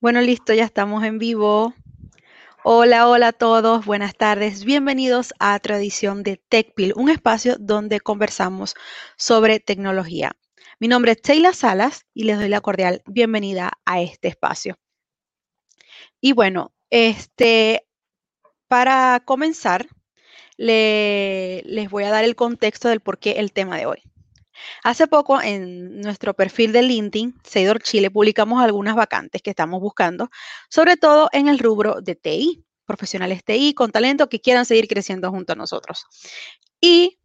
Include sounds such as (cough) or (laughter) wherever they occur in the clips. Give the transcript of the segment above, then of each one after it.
Bueno, listo, ya estamos en vivo. Hola, hola a todos, buenas tardes. Bienvenidos a Tradición de TechPil, un espacio donde conversamos sobre tecnología. Mi nombre es Sheila Salas y les doy la cordial bienvenida a este espacio. Y bueno, este, para comenzar, les voy a dar el contexto del por qué el tema de hoy. Hace poco en nuestro perfil de LinkedIn, Seidor Chile, publicamos algunas vacantes que estamos buscando, sobre todo en el rubro de TI, profesionales TI con talento que quieran seguir creciendo junto a nosotros. Y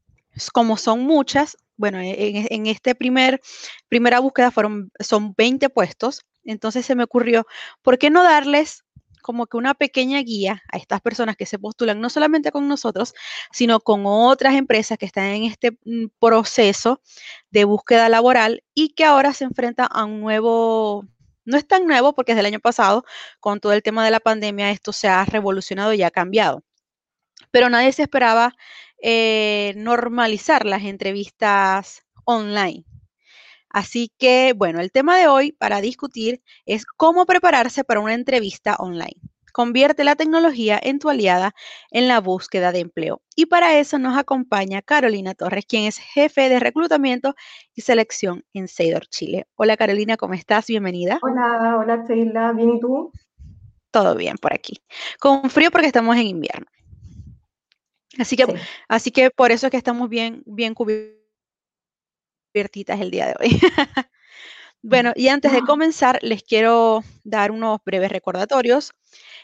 como son muchas, bueno, en, en este primer, primera búsqueda fueron, son 20 puestos, entonces se me ocurrió, ¿por qué no darles como que una pequeña guía a estas personas que se postulan no solamente con nosotros, sino con otras empresas que están en este mm, proceso de búsqueda laboral y que ahora se enfrentan a un nuevo, no es tan nuevo porque desde el año pasado, con todo el tema de la pandemia, esto se ha revolucionado y ha cambiado. Pero nadie se esperaba eh, normalizar las entrevistas online. Así que, bueno, el tema de hoy para discutir es cómo prepararse para una entrevista online. Convierte la tecnología en tu aliada en la búsqueda de empleo. Y para eso nos acompaña Carolina Torres, quien es jefe de reclutamiento y selección en Seidor Chile. Hola Carolina, ¿cómo estás? Bienvenida. Hola, hola Sheila, ¿bien y tú? Todo bien por aquí. Con frío porque estamos en invierno. Así que, así que por eso es que estamos bien, bien cubiertos el día de hoy. (laughs) bueno, y antes de comenzar, les quiero dar unos breves recordatorios.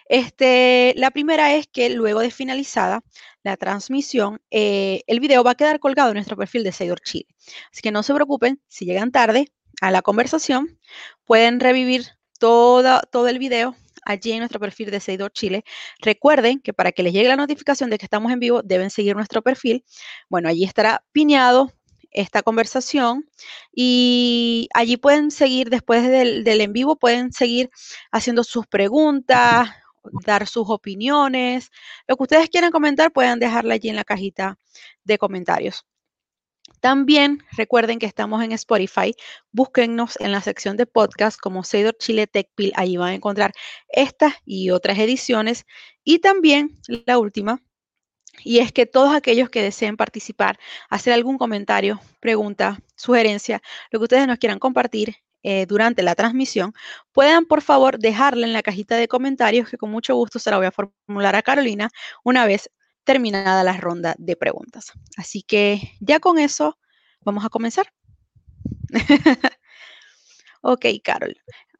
Este, la primera es que luego de finalizada la transmisión, eh, el video va a quedar colgado en nuestro perfil de Seidor Chile. Así que no se preocupen, si llegan tarde a la conversación, pueden revivir todo, todo el video allí en nuestro perfil de Seidor Chile. Recuerden que para que les llegue la notificación de que estamos en vivo, deben seguir nuestro perfil. Bueno, allí estará piñado esta conversación y allí pueden seguir, después del, en vivo, pueden seguir haciendo sus preguntas, dar sus opiniones, lo que ustedes quieran comentar, pueden dejarla allí en la cajita de comentarios. También recuerden que estamos en Spotify. Búsquennos en la sección de podcast como Seidor Chile Tech Pill. Allí van a encontrar estas y otras ediciones. Y también la última, y es que todos aquellos que deseen participar, hacer algún comentario, pregunta, sugerencia, lo que ustedes nos quieran compartir eh, durante la transmisión, puedan por favor dejarla en la cajita de comentarios que con mucho gusto se la voy a formular a Carolina una vez terminada la ronda de preguntas. Así que ya con eso vamos a comenzar. (laughs) ok, Carol.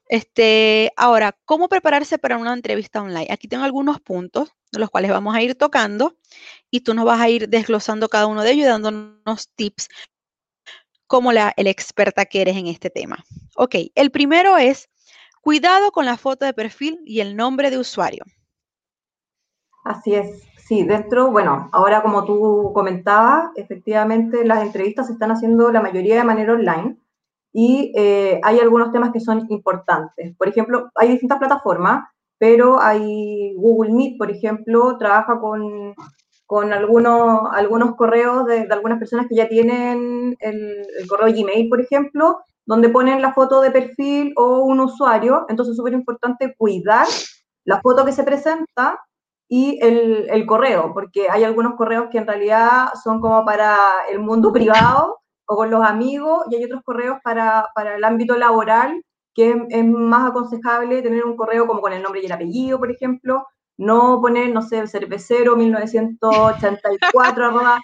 Este, ahora, ¿cómo prepararse para una entrevista online? Aquí tengo algunos puntos de los cuales vamos a ir tocando y tú nos vas a ir desglosando cada uno de ellos y dándonos tips como la el experta que eres en este tema. Ok, el primero es cuidado con la foto de perfil y el nombre de usuario. Así es, sí, dentro, bueno, ahora como tú comentabas, efectivamente las entrevistas se están haciendo la mayoría de manera online y eh, hay algunos temas que son importantes. Por ejemplo, hay distintas plataformas, pero hay Google Meet, por ejemplo, trabaja con, con algunos, algunos correos de, algunas personas que ya tienen el, correo Gmail, por ejemplo, donde ponen la foto de perfil o un usuario. Entonces es súper importante cuidar la foto que se presenta y el, el, correo, porque hay algunos correos que en realidad son como para el mundo privado o con los amigos y hay otros correos para, para el ámbito laboral que es, más aconsejable tener un correo como con el nombre y el apellido, por ejemplo, no poner, no sé, el cervecero 1984 (laughs) arroba,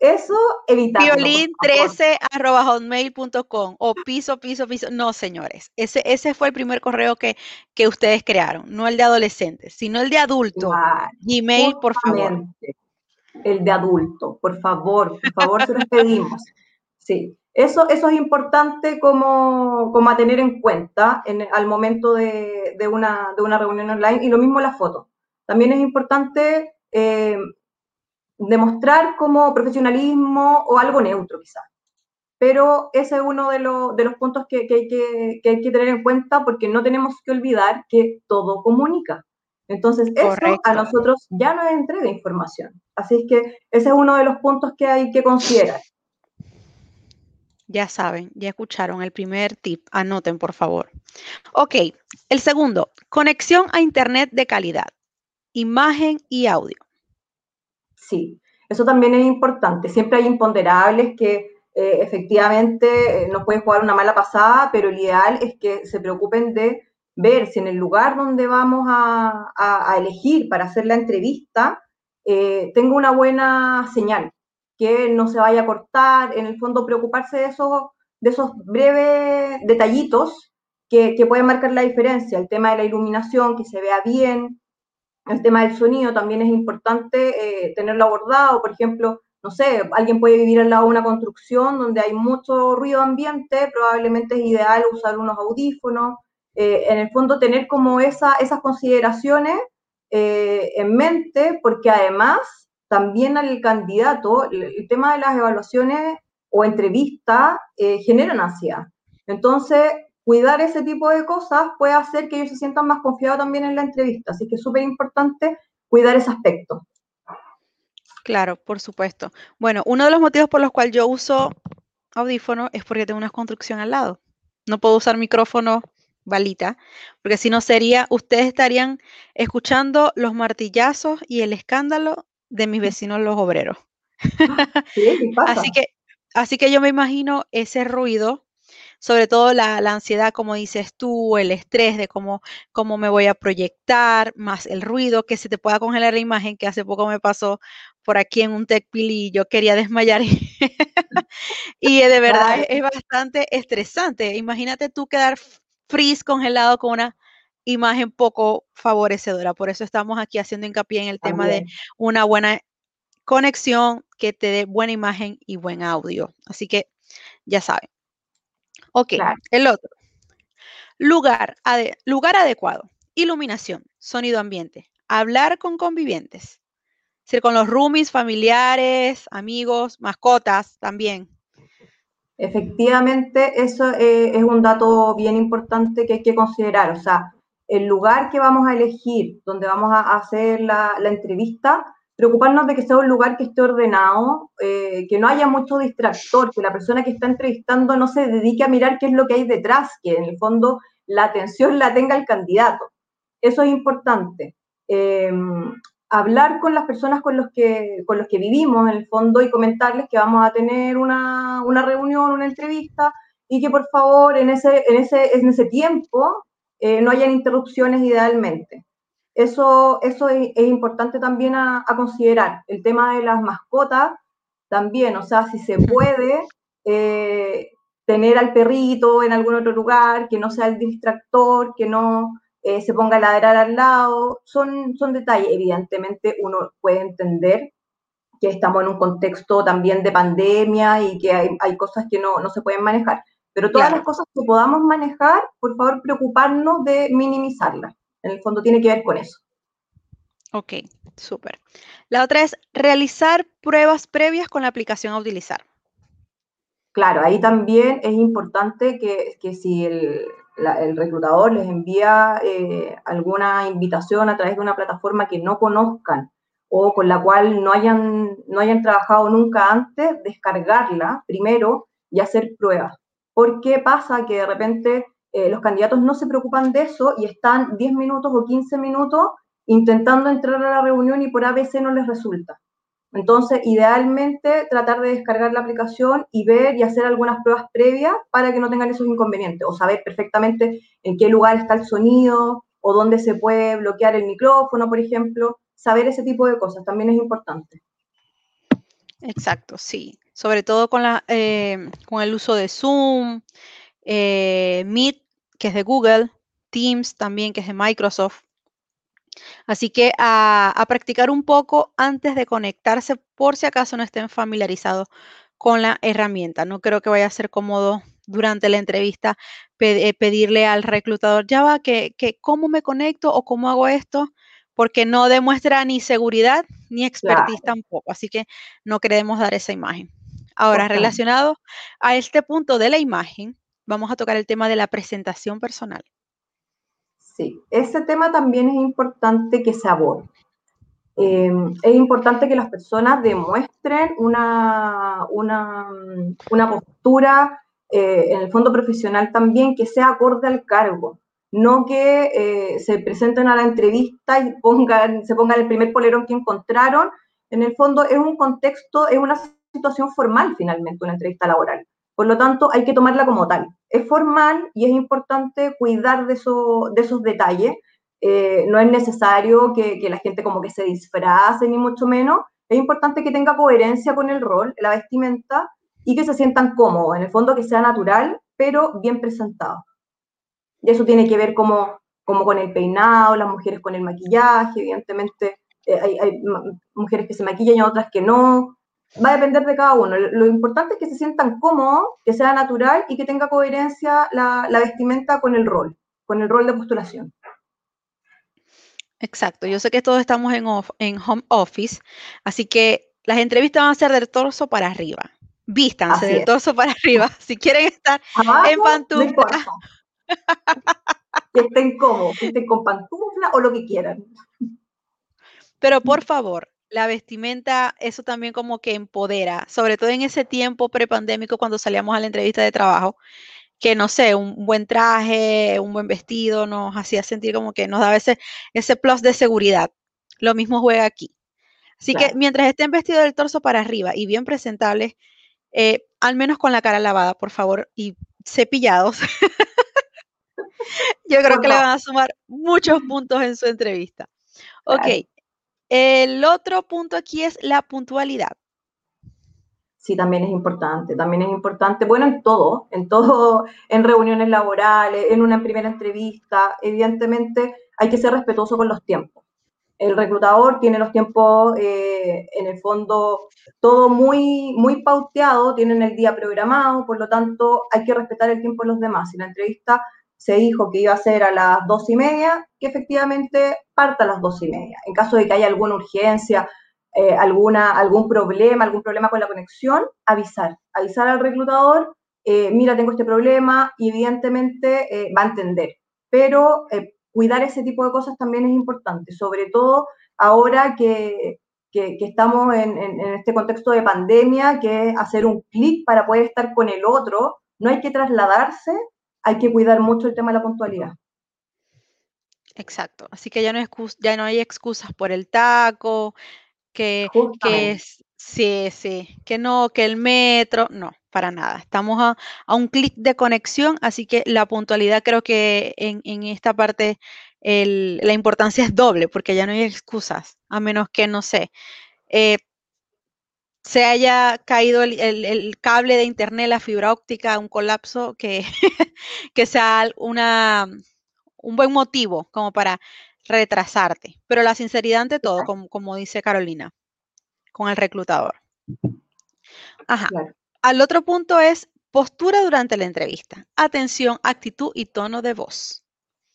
eso evitarlo. Violín13 arroba hotmail.com o piso, piso, piso. No, señores, ese, ese fue el primer correo que, que ustedes crearon, no el de adolescentes, sino el de adulto. Gmail, por favor. El de adulto, por favor, por favor, se los pedimos. (laughs) Sí, eso, eso es importante como, como a tener en cuenta en, al momento de, de, una, de, una, reunión online y lo mismo la foto. También es importante eh, demostrar como profesionalismo o algo neutro quizás. Pero ese es uno de, de los puntos que, que, hay que, que, hay que tener en cuenta porque no tenemos que olvidar que todo comunica. Entonces, eso a nosotros ya nos entrega información. Así es que ese es uno de los puntos que hay que considerar. Ya saben, ya escucharon el primer tip. Anoten, por favor. Ok, el segundo, conexión a Internet de calidad, imagen y audio. Sí, eso también es importante. Siempre hay imponderables que eh, efectivamente eh, nos pueden jugar una mala pasada, pero el ideal es que se preocupen de ver si en el lugar donde vamos a, elegir para hacer la entrevista eh, tengo una buena señal, que no se vaya a cortar, en el fondo preocuparse de esos, de esos breves detallitos que, que pueden marcar la diferencia, el tema de la iluminación, que se vea bien, el tema del sonido también es importante eh, tenerlo abordado, por ejemplo, no sé, alguien puede vivir al lado de una construcción donde hay mucho ruido ambiente, probablemente es ideal usar unos audífonos, eh, en el fondo tener como esa, esas consideraciones eh, en mente, porque además también al candidato el, tema de las evaluaciones o entrevistas generan ansiedad. Entonces, cuidar ese tipo de cosas puede hacer que ellos se sientan más confiados también en la entrevista. Así que es súper importante cuidar ese aspecto. Claro, por supuesto. Bueno, uno de los motivos por los cuales yo uso audífono es porque tengo una construcción al lado. No puedo usar micrófono balita, porque si no sería, ustedes estarían escuchando los martillazos y el escándalo de mis vecinos los obreros. (laughs) Sí, pasa? así que, así que yo me imagino ese ruido sobre todo la, ansiedad, como dices tú, el estrés de cómo, cómo me voy a proyectar, más el ruido, que se te pueda congelar la imagen, que hace poco me pasó por aquí en un TechPil y yo quería desmayar. (laughs) y de verdad es, bastante estresante. Imagínate tú quedar freeze, congelado con una imagen poco favorecedora. Por eso estamos aquí haciendo hincapié en el tema de una buena conexión que te dé buena imagen y buen audio. Así que ya saben. Ok, el otro. Lugar, lugar adecuado. Iluminación, sonido ambiente. Hablar con convivientes. Es con los roomies, familiares, amigos, mascotas también. Efectivamente, eso eh, es un dato bien importante que hay que considerar. O sea, el lugar que vamos a elegir, donde vamos a hacer la entrevista, preocuparnos de que sea un lugar que esté ordenado, eh, que no haya mucho distractor, que la persona que está entrevistando no se dedique a mirar qué es lo que hay detrás, que en el fondo la atención la tenga el candidato. Eso es importante. Em, hablar con las personas con los, que, con los que vivimos, en el fondo, y comentarles que vamos a tener una, una reunión, una entrevista, y que por favor en ese, en ese, en ese tiempo eh, no hayan interrupciones idealmente. Eso, eso es, importante también a, considerar. El tema de las mascotas también, o sea, si se puede eh, tener al perrito en algún otro lugar, que no sea el distractor, que no eh, se ponga a ladrar al lado, son, son detalles. Evidentemente uno puede entender que estamos en un contexto también de pandemia y que hay, cosas que no, se pueden manejar. Pero todas las cosas que podamos manejar, por favor, preocuparnos de minimizarlas. En el fondo tiene que ver con eso. Ok, súper. La otra es realizar pruebas previas con la aplicación a utilizar. Claro, ahí también es importante que, si el, reclutador les envía eh, alguna invitación a través de una plataforma que no conozcan o con la cual no hayan, no hayan trabajado nunca antes, descargarla primero y hacer pruebas. Porque pasa que de repente eh, los candidatos no se preocupan de eso y están 10 minutos o 15 minutos intentando entrar a la reunión y por ABC no les resulta. Entonces, idealmente, tratar de descargar la aplicación y ver y hacer algunas pruebas previas para que no tengan esos inconvenientes, o saber perfectamente en qué lugar está el sonido o dónde se puede bloquear el micrófono, por ejemplo. Saber ese tipo de cosas también es importante. Exacto, sí. Sobre todo con, la, eh, con el uso de Zoom, eh, Meet que es de Google, Teams también, que es de Microsoft. Así que a, practicar un poco antes de conectarse por si acaso no estén familiarizados con la herramienta. No creo que vaya a ser cómodo durante la entrevista eh, pedirle al reclutador, ya va, que, cómo me conecto o cómo hago esto, porque no demuestra ni seguridad ni expertise tampoco. Así que no queremos dar esa imagen. Ahora, relacionado a este punto de la imagen, vamos a tocar el tema de la presentación personal. Sí, ese tema también es importante que se aborde. eh, es importante que las personas demuestren una, una, una postura eh, en el fondo profesional también que sea acorde al cargo, no que eh, se presenten a la entrevista y pongan, se pongan el primer polerón que encontraron. En el fondo es un contexto, es una situación formal finalmente, una entrevista laboral. Por lo tanto, hay que tomarla como tal. Es formal y es importante cuidar de, eso, de esos detalles eh, no es necesario que, la gente como que se disfrace, ni mucho menos. Es importante que tenga coherencia con el rol, la vestimenta, y que se sientan cómodos, en el fondo que sea natural, pero bien presentado. Y eso tiene que ver como, como con el peinado, las mujeres con el maquillaje, evidentemente eh, hay, mujeres que se maquillan y otras que no. Va a depender de cada uno. Lo importante es que se sientan cómodos, que sea natural y que tenga coherencia la, la vestimenta con el rol, con el rol de postulación. Exacto, yo sé que todos estamos en, en home office, así que las entrevistas van a ser del torso para arriba. Vístanse del torso para arriba. Si quieren estar en pantufla. que estén cómodos, que estén con pantufla o lo que quieran. Pero por favor, la vestimenta, eso también como que empodera, sobre todo en ese tiempo prepandémico cuando salíamos a la entrevista de trabajo, que no sé, un buen traje, un buen vestido nos hacía sentir como que nos daba ese, ese plus de seguridad. Lo mismo juega aquí. Así que mientras estén vestidos del torso para arriba y bien presentables, eh, al menos con la cara lavada, por favor, y cepillados, (laughs) yo creo que le van a sumar muchos puntos en su entrevista. Ok, el otro punto aquí es la puntualidad sí también es importante, también es importante, bueno, en todo, en todo, en reuniones laborales, en una primera entrevista, evidentemente hay que ser respetuoso con los tiempos. El reclutador tiene los tiempos, eh, en el fondo, todo muy, muy pauteado, tienen el día programado, por lo tanto hay que respetar el tiempo de los demás. Si la entrevista se dijo que iba a ser a las dos y media, que efectivamente parta a las dos y media. En caso de que haya alguna urgencia, eh, alguna, algún problema, algún problema con la conexión, avisar, avisar al reclutador, eh, mira, tengo este problema y evidentemente eh, va a entender. Pero cuidar ese tipo de cosas también es importante, sobre todo ahora que, que, estamos en, en, este contexto de pandemia, que es hacer un clic para poder estar con el otro, no hay que trasladarse, hay que cuidar mucho el tema de la puntualidad. Exacto, así que ya no, ya no hay excusas por el taco, que, que sí, sí, que no, que el metro, no, para nada. Estamos a, un clic de conexión, así que la puntualidad creo que en, esta parte la importancia es doble, porque ya no hay excusas, a menos que, no sé, eh, se haya caído el, cable de internet, la fibra óptica, un colapso, que, (laughs) que sea una, un buen motivo como para retrasarte, pero la sinceridad ante todo, como, dice Carolina, con el reclutador. Ajá. Al otro punto es postura durante la entrevista. Atención, actitud y tono de voz.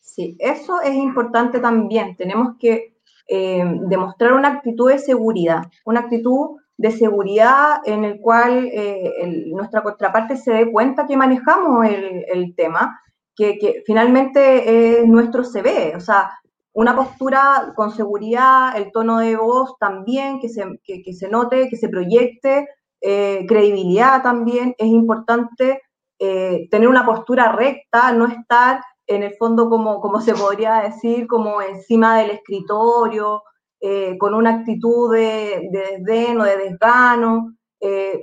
Sí, eso es importante también. Tenemos que eh, demostrar una actitud de seguridad, una actitud de seguridad en el cual eh, nuestra contraparte se dé cuenta que manejamos el, tema, que, finalmente es nuestro CV. O sea, una postura con seguridad, el tono de voz también, que se, que, se note, que se proyecte, eh, credibilidad también, es importante eh, tener una postura recta, no estar en el fondo como, como se podría decir, como encima del escritorio, eh, con una actitud de, de, desdén o de desgano,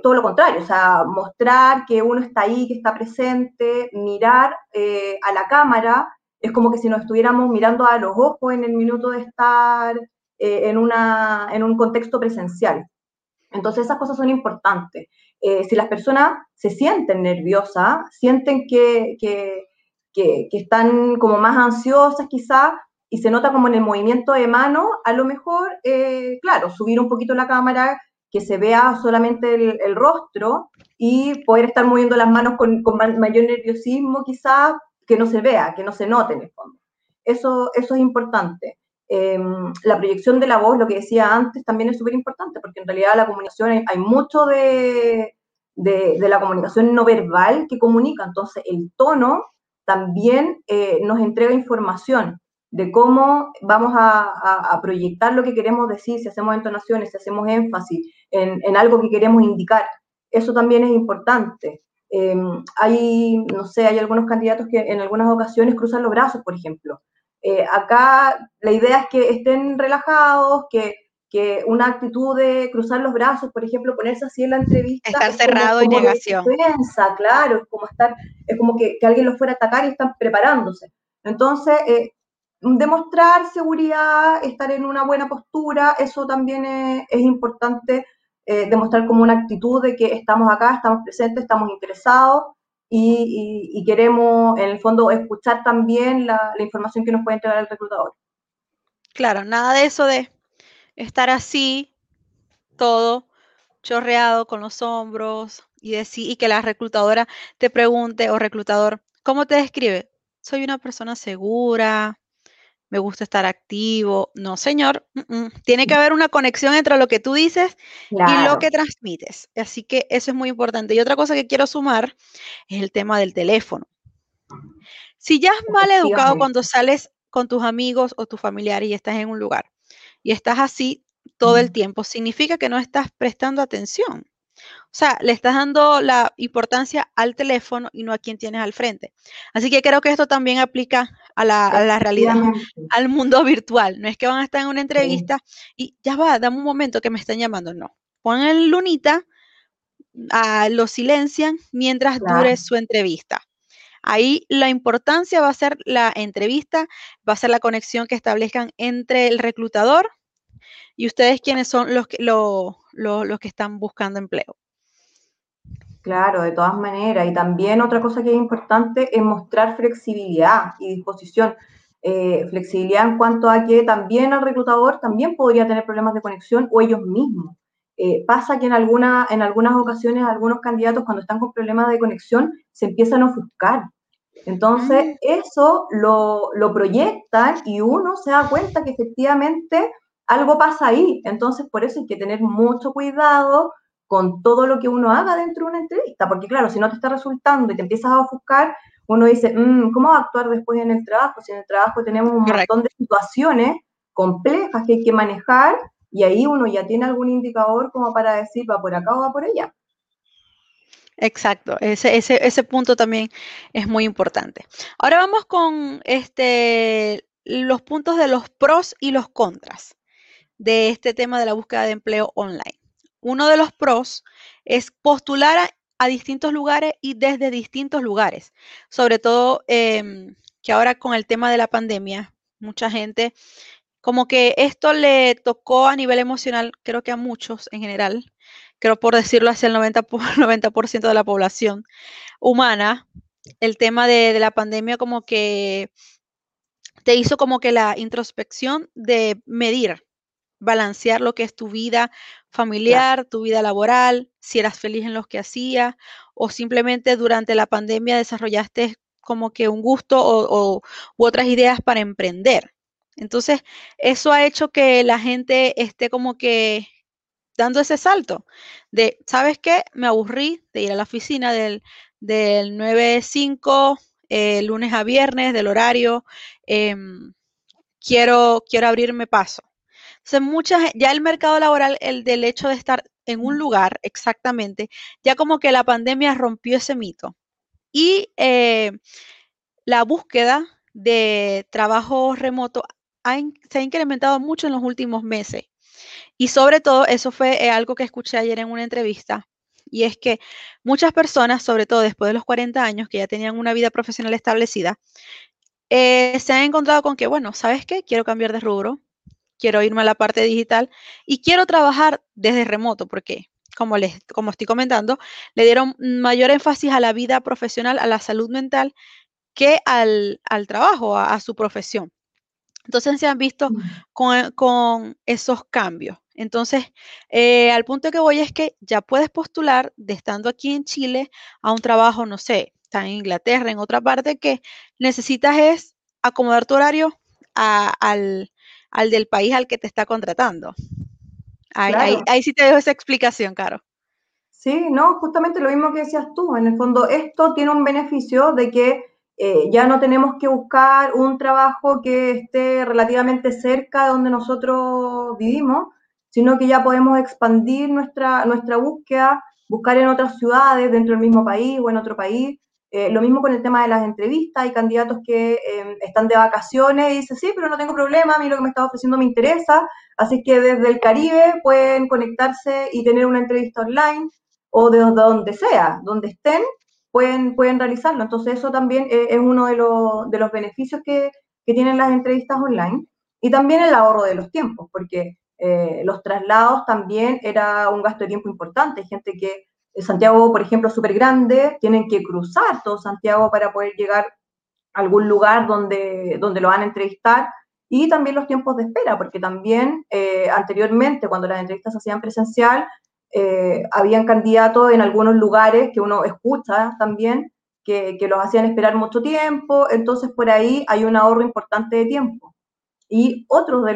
todo lo contrario, o sea, mostrar que uno está ahí, que está presente, mirar a la cámara, es como que si nos estuviéramos mirando a los ojos en el minuto de estar eh, en, una, en un contexto presencial. Entonces esas cosas son importantes. Eh, si las personas se sienten nerviosas, sienten que, que, que, están como más ansiosas quizás, y se nota como en el movimiento de mano, a lo mejor, eh, claro, subir un poquito la cámara, que se vea solamente el, el rostro y poder estar moviendo las manos con, con mayor nerviosismo quizás que no se vea, que no se note en el fondo. Eso, eso es importante. Em, la proyección de la voz, lo que decía antes, también es súper importante, porque en realidad la comunicación, hay, mucho de, de, la comunicación no verbal que comunica, entonces el tono también eh, nos entrega información. De cómo vamos a, proyectar lo que queremos decir, si hacemos entonaciones, si hacemos énfasis en, algo que queremos indicar. Eso también es importante. Em, hay, no sé, hay algunos candidatos que en algunas ocasiones cruzan los brazos, por ejemplo. Eh, acá la idea es que estén relajados, que, que, una actitud de cruzar los brazos, por ejemplo, ponerse así en la entrevista. Estar cerrado y negación. Defensa, claro, es como estar, es como que, que, alguien los fuera a atacar y están preparándose. Entonces, eh, demostrar seguridad, estar en una buena postura, eso también es, importante, eh, demostrar como una actitud de que estamos acá, estamos presentes, estamos interesados y, queremos, en el fondo, escuchar también la, información que nos puede entregar el reclutador. Claro, nada de eso de estar así, todo chorreado con los hombros y decir y que la reclutadora te pregunte o reclutador, ¿cómo te describe? Soy una persona segura, me gusta estar activo. No, señor, tiene que haber una conexión entre lo que tú dices y lo que transmites. Así que eso es muy importante. Y otra cosa que quiero sumar es el tema del teléfono. Si ya es mal educado cuando sales con tus amigos o tus familiares y estás en un lugar y estás así todo el tiempo, significa que no estás prestando atención. O sea, le estás dando la importancia al teléfono y no a quien tienes al frente. Así que creo que esto también aplica a la, realidad, al mundo virtual. No es que van a estar en una entrevista y ya va, dame un momento que me están llamando. No. Ponen lunita, a, lo silencian mientras dure su entrevista. Ahí la importancia va a ser la entrevista, va a ser la conexión que establezcan entre el reclutador y ustedes quienes son los que, los que están buscando empleo. Claro, de todas maneras. Y también otra cosa que es importante es mostrar flexibilidad y disposición. Eh, flexibilidad en cuanto a que también el reclutador también podría tener problemas de conexión o ellos mismos. Eh, pasa que en, alguna, en algunas ocasiones algunos candidatos cuando están con problemas de conexión se empiezan a ofuscar. Entonces mm. eso lo, lo proyectan y uno se da cuenta que efectivamente algo pasa ahí. Entonces por eso hay que tener mucho cuidado con todo lo que uno haga dentro de una entrevista, porque claro, si no te está resultando y te empiezas a ofuscar, uno dice, mm, ¿cómo va a actuar después en el trabajo? Si en el trabajo tenemos un montón de situaciones complejas que hay que manejar y ahí uno ya tiene algún indicador como para decir, va por acá o va por allá. Exacto, ese, ese, ese punto también es muy importante. Ahora vamos con este, los puntos de los pros y los contras de este tema de la búsqueda de empleo online uno de los pros es postular a, distintos lugares y desde distintos lugares. Sobre todo em, que ahora con el tema de la pandemia, mucha gente, como que esto le tocó a nivel emocional, creo que a muchos en general, creo por decirlo hacia el 90%, 90 (laughs) de la población humana, el tema de, de la pandemia como que te hizo como que la introspección de medir balancear lo que es tu vida familiar, tu vida laboral, si eras feliz en lo que hacías o simplemente durante la pandemia desarrollaste como que un gusto o, u otras ideas para emprender. Entonces, eso ha hecho que la gente esté como que dando ese salto de, ¿sabes qué? Me aburrí de ir a la oficina del, del 9-5, eh, lunes a viernes, del horario. Em, quiero, quiero abrirme paso. Entonces, muchas, ya el mercado laboral, el del hecho de estar en un lugar exactamente, ya como que la pandemia rompió ese mito. Y eh, la búsqueda de trabajo remoto se ha incrementado mucho en los últimos meses. Y sobre todo, eso fue eh, algo que escuché ayer en una entrevista, y es que muchas personas, sobre todo después de los 40 años, que ya tenían una vida profesional establecida, eh, se han encontrado con que, bueno, ¿sabes qué? Quiero cambiar de rubro, quiero irme a la parte digital y quiero trabajar desde remoto porque, como, les, como estoy comentando, le dieron mayor énfasis a la vida profesional, a la salud mental, que al, trabajo, a, su profesión. Entonces se han visto mm. con, esos cambios. Entonces, eh, al punto que voy es que ya puedes postular de estando aquí en Chile a un trabajo, no sé, está en Inglaterra, en otra parte, que necesitas es acomodar tu horario al, al del país al que te está contratando. Ahí, sí te dejo esa explicación, Caro. Sí, no, justamente lo mismo que decías tú. En el fondo, esto tiene un beneficio de que eh, ya no tenemos que buscar un trabajo que esté relativamente cerca de donde nosotros vivimos, sino que ya podemos expandir nuestra, nuestra búsqueda, buscar en otras ciudades, dentro del mismo país o en otro país. Eh, lo mismo con el tema de las entrevistas, hay candidatos que em, están de vacaciones y dicen, sí, pero no tengo problema, a mí lo que me está ofreciendo me interesa, así que desde el Caribe pueden conectarse y tener una entrevista online o de donde sea, donde estén, pueden, pueden realizarlo. Entonces eso también eh, es uno de los, de los beneficios que, que, tienen las entrevistas online. Y también el ahorro de los tiempos, porque eh, los traslados también era un gasto de tiempo importante. Gente que Santiago, por ejemplo, es súper grande, tienen que cruzar todo Santiago para poder llegar a algún lugar donde, donde lo van a entrevistar. Y también los tiempos de espera, porque también eh, anteriormente, cuando las entrevistas se hacían presencial, eh, habían candidatos en algunos lugares que uno escucha también, que, los hacían esperar mucho tiempo, entonces por ahí hay un ahorro importante de tiempo. Y otro de,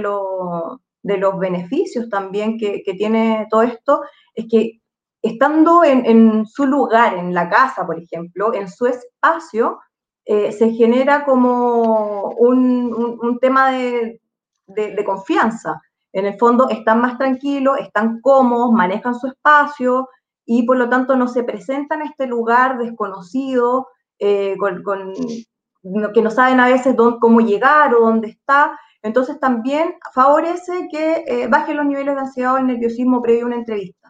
de los beneficios también que, tiene todo esto es que estando en, su lugar, en la casa, por ejemplo, en su espacio, eh, se genera como un, tema de, confianza en el fondo están más tranquilos, están cómodos, manejan su espacio y por lo tanto no se presentan en este lugar desconocido, eh, que no saben a veces cómo llegar o dónde está. Entonces también favorece que eh, bajen los niveles de ansiedad o el nerviosismo previo a una entrevista.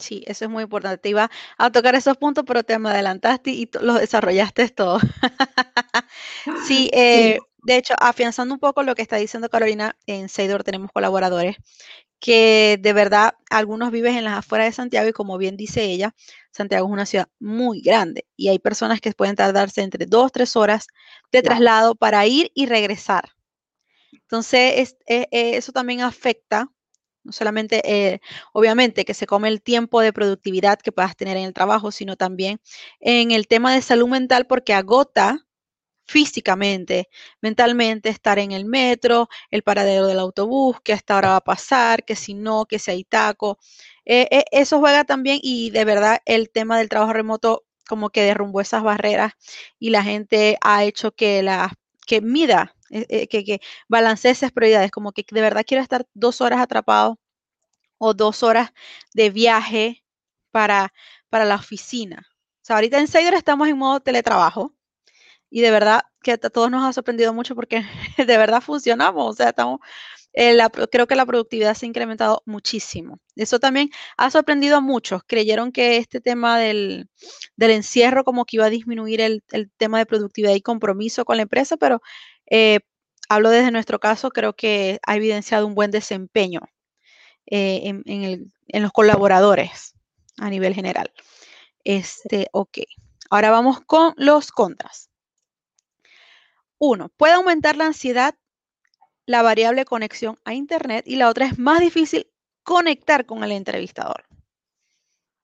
Sí, eso es muy importante. Te iba a tocar esos puntos, pero te me adelantaste y los desarrollaste todo. (laughs) (laughs) sí, eh, de hecho, afianzando un poco lo que está diciendo Carolina, en Seidor tenemos colaboradores que de verdad algunos viven en las afueras de Santiago y como bien dice ella, Santiago es una ciudad muy grande y hay personas que pueden tardarse entre dos, tres horas de traslado para ir y regresar. Entonces, eh, eh, eso también afecta, no solamente, eh, obviamente, que se come el tiempo de productividad que puedas tener en el trabajo, sino también en el tema de salud mental porque agota físicamente, mentalmente, estar en el metro, el paradero del autobús, que hasta ahora va a pasar, que si no, que si hay taco. Eh, eh, eso juega también y de verdad el tema del trabajo remoto como que derrumbó esas barreras y la gente ha hecho que la que mida, eh, que, que balancee esas prioridades, como que de verdad quiero estar dos horas atrapado o dos horas de viaje para, para la oficina. O sea, ahorita en Seidor estamos en modo teletrabajo y de verdad que a todos nos ha sorprendido mucho porque (laughs) de verdad funcionamos, o sea, estamos, eh, creo que la productividad se ha incrementado muchísimo. Eso también ha sorprendido a muchos, creyeron que este tema del, encierro como que iba a disminuir el, tema de productividad y compromiso con la empresa, pero eh, hablo desde nuestro caso, creo que ha evidenciado un buen desempeño eh, en, en los colaboradores a nivel general. Este, ok. Ahora vamos con los contras. Uno, puede aumentar la ansiedad, la variable conexión a Internet y la otra es más difícil conectar con el entrevistador.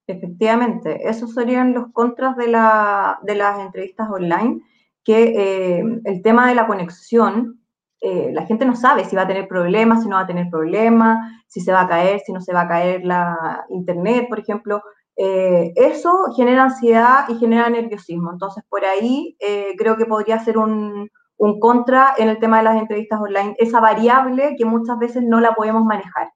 Efectivamente, esos serían los contras de, las entrevistas online, que eh, el tema de la conexión, eh, la gente no sabe si va a tener problemas, si no va a tener problemas, si se va a caer, si no se va a caer la internet, por ejemplo. Eh, eso genera ansiedad y genera nerviosismo. Entonces, por ahí creo que podría ser un, un contra en el tema de las entrevistas online, esa variable que muchas veces no la podemos manejar,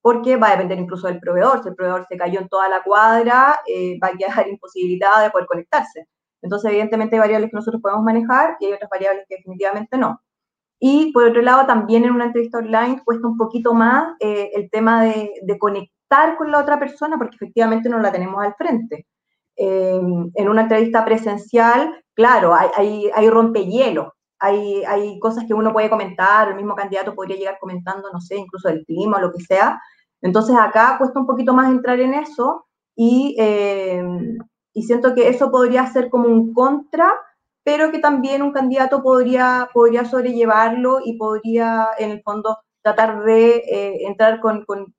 porque va a depender incluso del proveedor, si el proveedor se cayó en toda la cuadra, eh, va a quedar (laughs) imposibilitada de poder conectarse. Entonces, evidentemente hay variables que nosotros podemos manejar y hay otras variables que definitivamente no. Y por otro lado, también en una entrevista online cuesta un poquito más eh, el tema de, conectar con la otra persona porque efectivamente no la tenemos al frente. Eh, en una entrevista presencial, claro, hay, hay, hay hay, cosas que uno puede comentar, el mismo candidato podría llegar comentando, no sé, incluso del clima o lo que sea. Entonces acá cuesta un poquito más entrar en eso y, eh, y siento que eso podría ser como un contra, pero que también un candidato podría, podría sobrellevarlo y podría en el fondo tratar de eh, entrar con, con,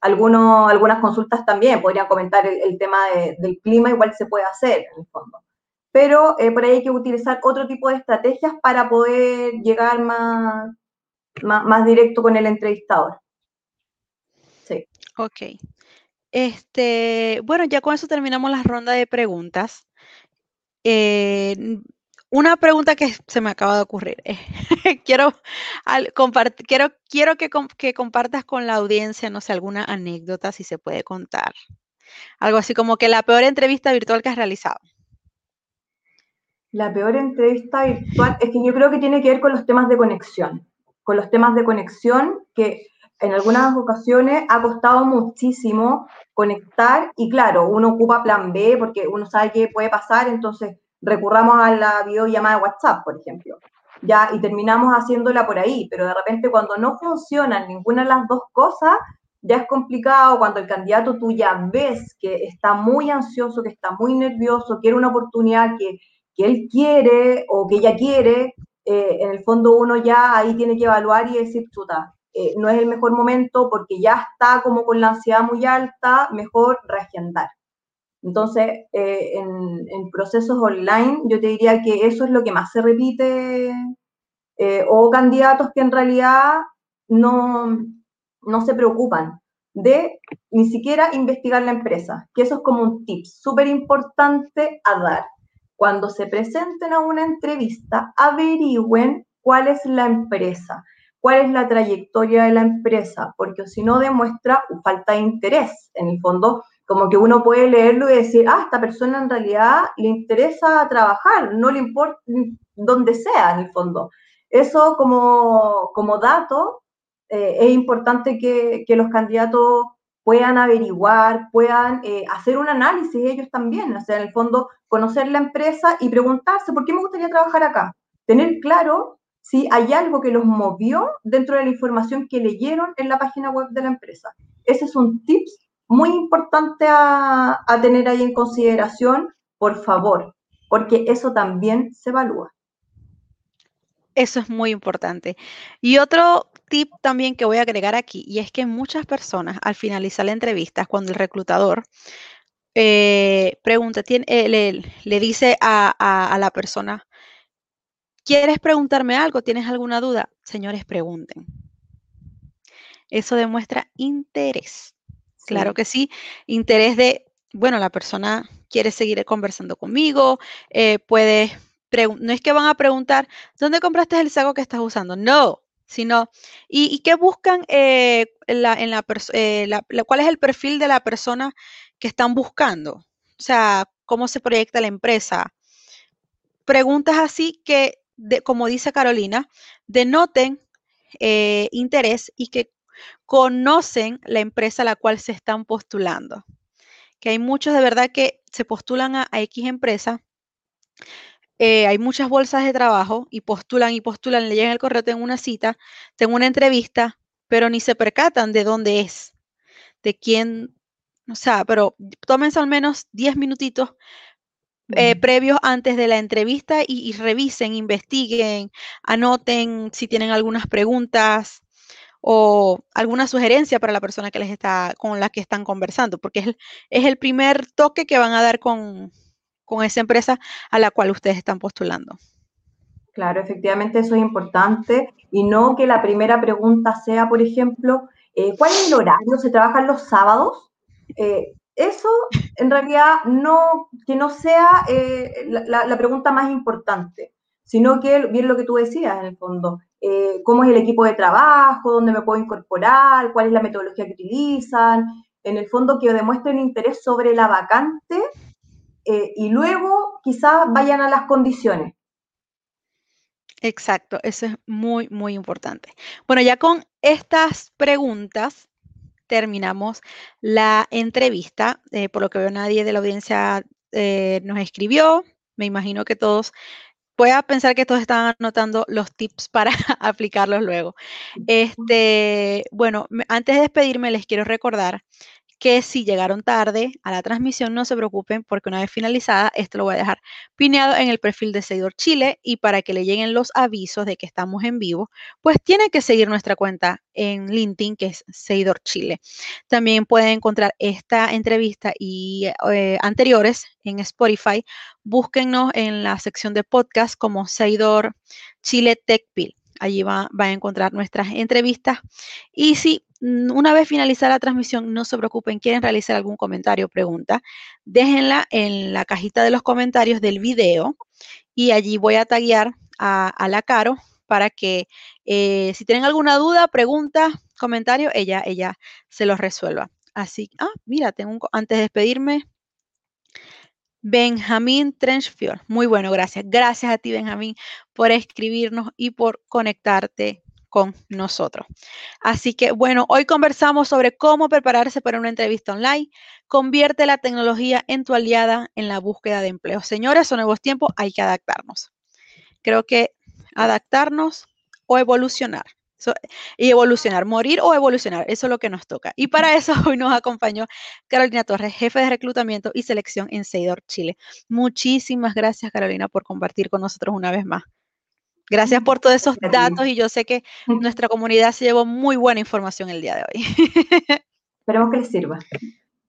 algunos, algunas consultas también, podrían comentar el, tema del clima, igual se puede hacer en el fondo pero eh, por ahí hay que utilizar otro tipo de estrategias para poder llegar más, más, directo con el entrevistador. Sí. Ok. Este, bueno, ya con eso terminamos la ronda de preguntas. eh, una pregunta que se me acaba de ocurrir. (laughs) quiero, quiero, quiero que, que, compartas con la audiencia, no sé, alguna anécdota, si se puede contar. Algo así como que la peor entrevista virtual que has realizado. La peor entrevista virtual es que yo creo que tiene que ver con los temas de conexión, con los temas de conexión que en algunas ocasiones ha costado muchísimo conectar y claro, uno ocupa plan B porque uno sabe qué puede pasar, entonces recurramos a la videollamada de WhatsApp, por ejemplo. Ya, y terminamos haciéndola por ahí, pero de repente cuando no funcionan ninguna de las dos cosas, ya es complicado cuando el candidato tú ya ves que está muy ansioso, que está muy nervioso, quiere una oportunidad que, que él quiere o que ella quiere, eh, en el fondo uno ya ahí tiene que evaluar y decir, chuta, eh, no es el mejor momento porque ya está como con la ansiedad muy alta, mejor reagendar. Entonces, eh, en, procesos online, yo te diría que eso es lo que más se repite, eh, o candidatos que en realidad no, no se preocupan de ni siquiera investigar la empresa, que eso es como un tip súper importante a dar. Cuando se presenten a una entrevista, averigüen cuál es la empresa, cuál es la trayectoria de la empresa, porque si no demuestra falta de interés. En el fondo, como que uno puede leerlo y decir, ah, esta persona en realidad le interesa trabajar, no le importa donde sea en el fondo. Eso como, como dato eh, es importante que, que, los candidatos puedan averiguar, puedan eh, hacer un análisis ellos también, o sea, en el fondo conocer la empresa y preguntarse, ¿por qué me gustaría trabajar acá? Tener claro si hay algo que los movió dentro de la información que leyeron en la página web de la empresa. Ese es un tips muy importante a, tener ahí en consideración, por favor, porque eso también se evalúa. Eso es muy importante. Y otro tip también que voy a agregar aquí, y es que muchas personas al finalizar la entrevista, cuando el reclutador eh, pregunta, tiene, eh, le, dice a, a, la persona, ¿quieres preguntarme algo? ¿Tienes alguna duda? Señores, pregunten. Eso demuestra interés. Claro que sí, interés de, bueno, la persona quiere seguir conversando conmigo, eh, puede, no es que van a preguntar, ¿dónde compraste el saco que estás usando? No, sino, ¿y, qué buscan eh, en la, eh, cuál es el perfil de la persona que están buscando? O sea, ¿cómo se proyecta la empresa? Preguntas así que, como dice Carolina, denoten interés y que conocen la empresa a la cual se están postulando. Que hay muchos de verdad que se postulan a, X empresa, eh, hay muchas bolsas de trabajo y postulan y postulan, le llegan el correo, tengo una cita, tengo una entrevista, pero ni se percatan de dónde es, de quién, o sea, pero tómense al menos 10 minutitos eh, previos antes de la entrevista y, y, revisen, investiguen, anoten si tienen algunas preguntas, o alguna sugerencia para la persona que les está, con la que están conversando, porque es el, es el primer toque que van a dar con, esa empresa a la cual ustedes están postulando. Claro, efectivamente eso es importante y no que la primera pregunta sea, por ejemplo, eh, ¿cuál es el horario? ¿Se trabajan los sábados? Eh, eso en realidad no, que no sea eh, la, pregunta más importante, sino que bien lo que tú decías en el fondo, cómo es el equipo de trabajo, dónde me puedo incorporar, cuál es la metodología que utilizan, en el fondo que demuestren interés sobre la vacante eh, y luego quizás vayan a las condiciones. Exacto, eso es muy, muy importante. Bueno, ya con estas preguntas terminamos la entrevista. Eh, por lo que veo, nadie de la audiencia nos escribió. Me imagino que todos voy a pensar que todos están anotando los tips para (laughs) aplicarlos luego. Este, bueno, antes de despedirme les quiero recordar que si llegaron tarde a la transmisión, no se preocupen porque una vez finalizada, esto lo voy a dejar pineado en el perfil de Seguidor Chile y para que le lleguen los avisos de que estamos en vivo, pues tienen que seguir nuestra cuenta en LinkedIn, que es Seguidor Chile. También pueden encontrar esta entrevista y eh, anteriores en Spotify. Búsquennos en la sección de podcast como Seguidor Chile Tech Allí va, va, a encontrar nuestras entrevistas. Y si una vez finalizada la transmisión, no se preocupen, quieren realizar algún comentario o pregunta, déjenla en la cajita de los comentarios del video y allí voy a taguear a, la Caro para que eh, si tienen alguna duda, pregunta, comentario, ella, ella se los resuelva. Así, ah, mira, tengo un, antes de despedirme, Benjamín Trenchfield. Muy bueno, gracias. Gracias a ti, Benjamín, por escribirnos y por conectarte con nosotros. Así que, bueno, hoy conversamos sobre cómo prepararse para una entrevista online. Convierte la tecnología en tu aliada en la búsqueda de empleo. Señores, son nuevos tiempos, hay que adaptarnos. Creo que adaptarnos o evolucionar y evolucionar, morir o evolucionar, eso es lo que nos toca. Y para eso (laughs) hoy nos acompañó Carolina Torres, jefe de reclutamiento y selección en Seidor, Chile. Muchísimas gracias, Carolina, por compartir con nosotros una vez más. Gracias por todos esos datos y yo sé que nuestra comunidad se llevó muy buena información el día de hoy. (laughs) Esperemos que les sirva.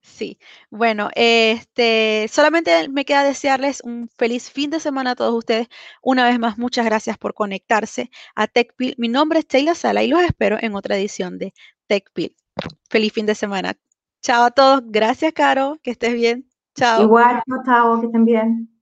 Sí, bueno, este, solamente me queda desearles un feliz fin de semana a todos ustedes. Una vez más, muchas gracias por conectarse a TechPil. Mi nombre es Taylor Sala y los espero en otra edición de TechPil. Feliz fin de semana. Chao a todos. Gracias, Caro. Que estés bien. Chao. Igual, chao, que estén bien.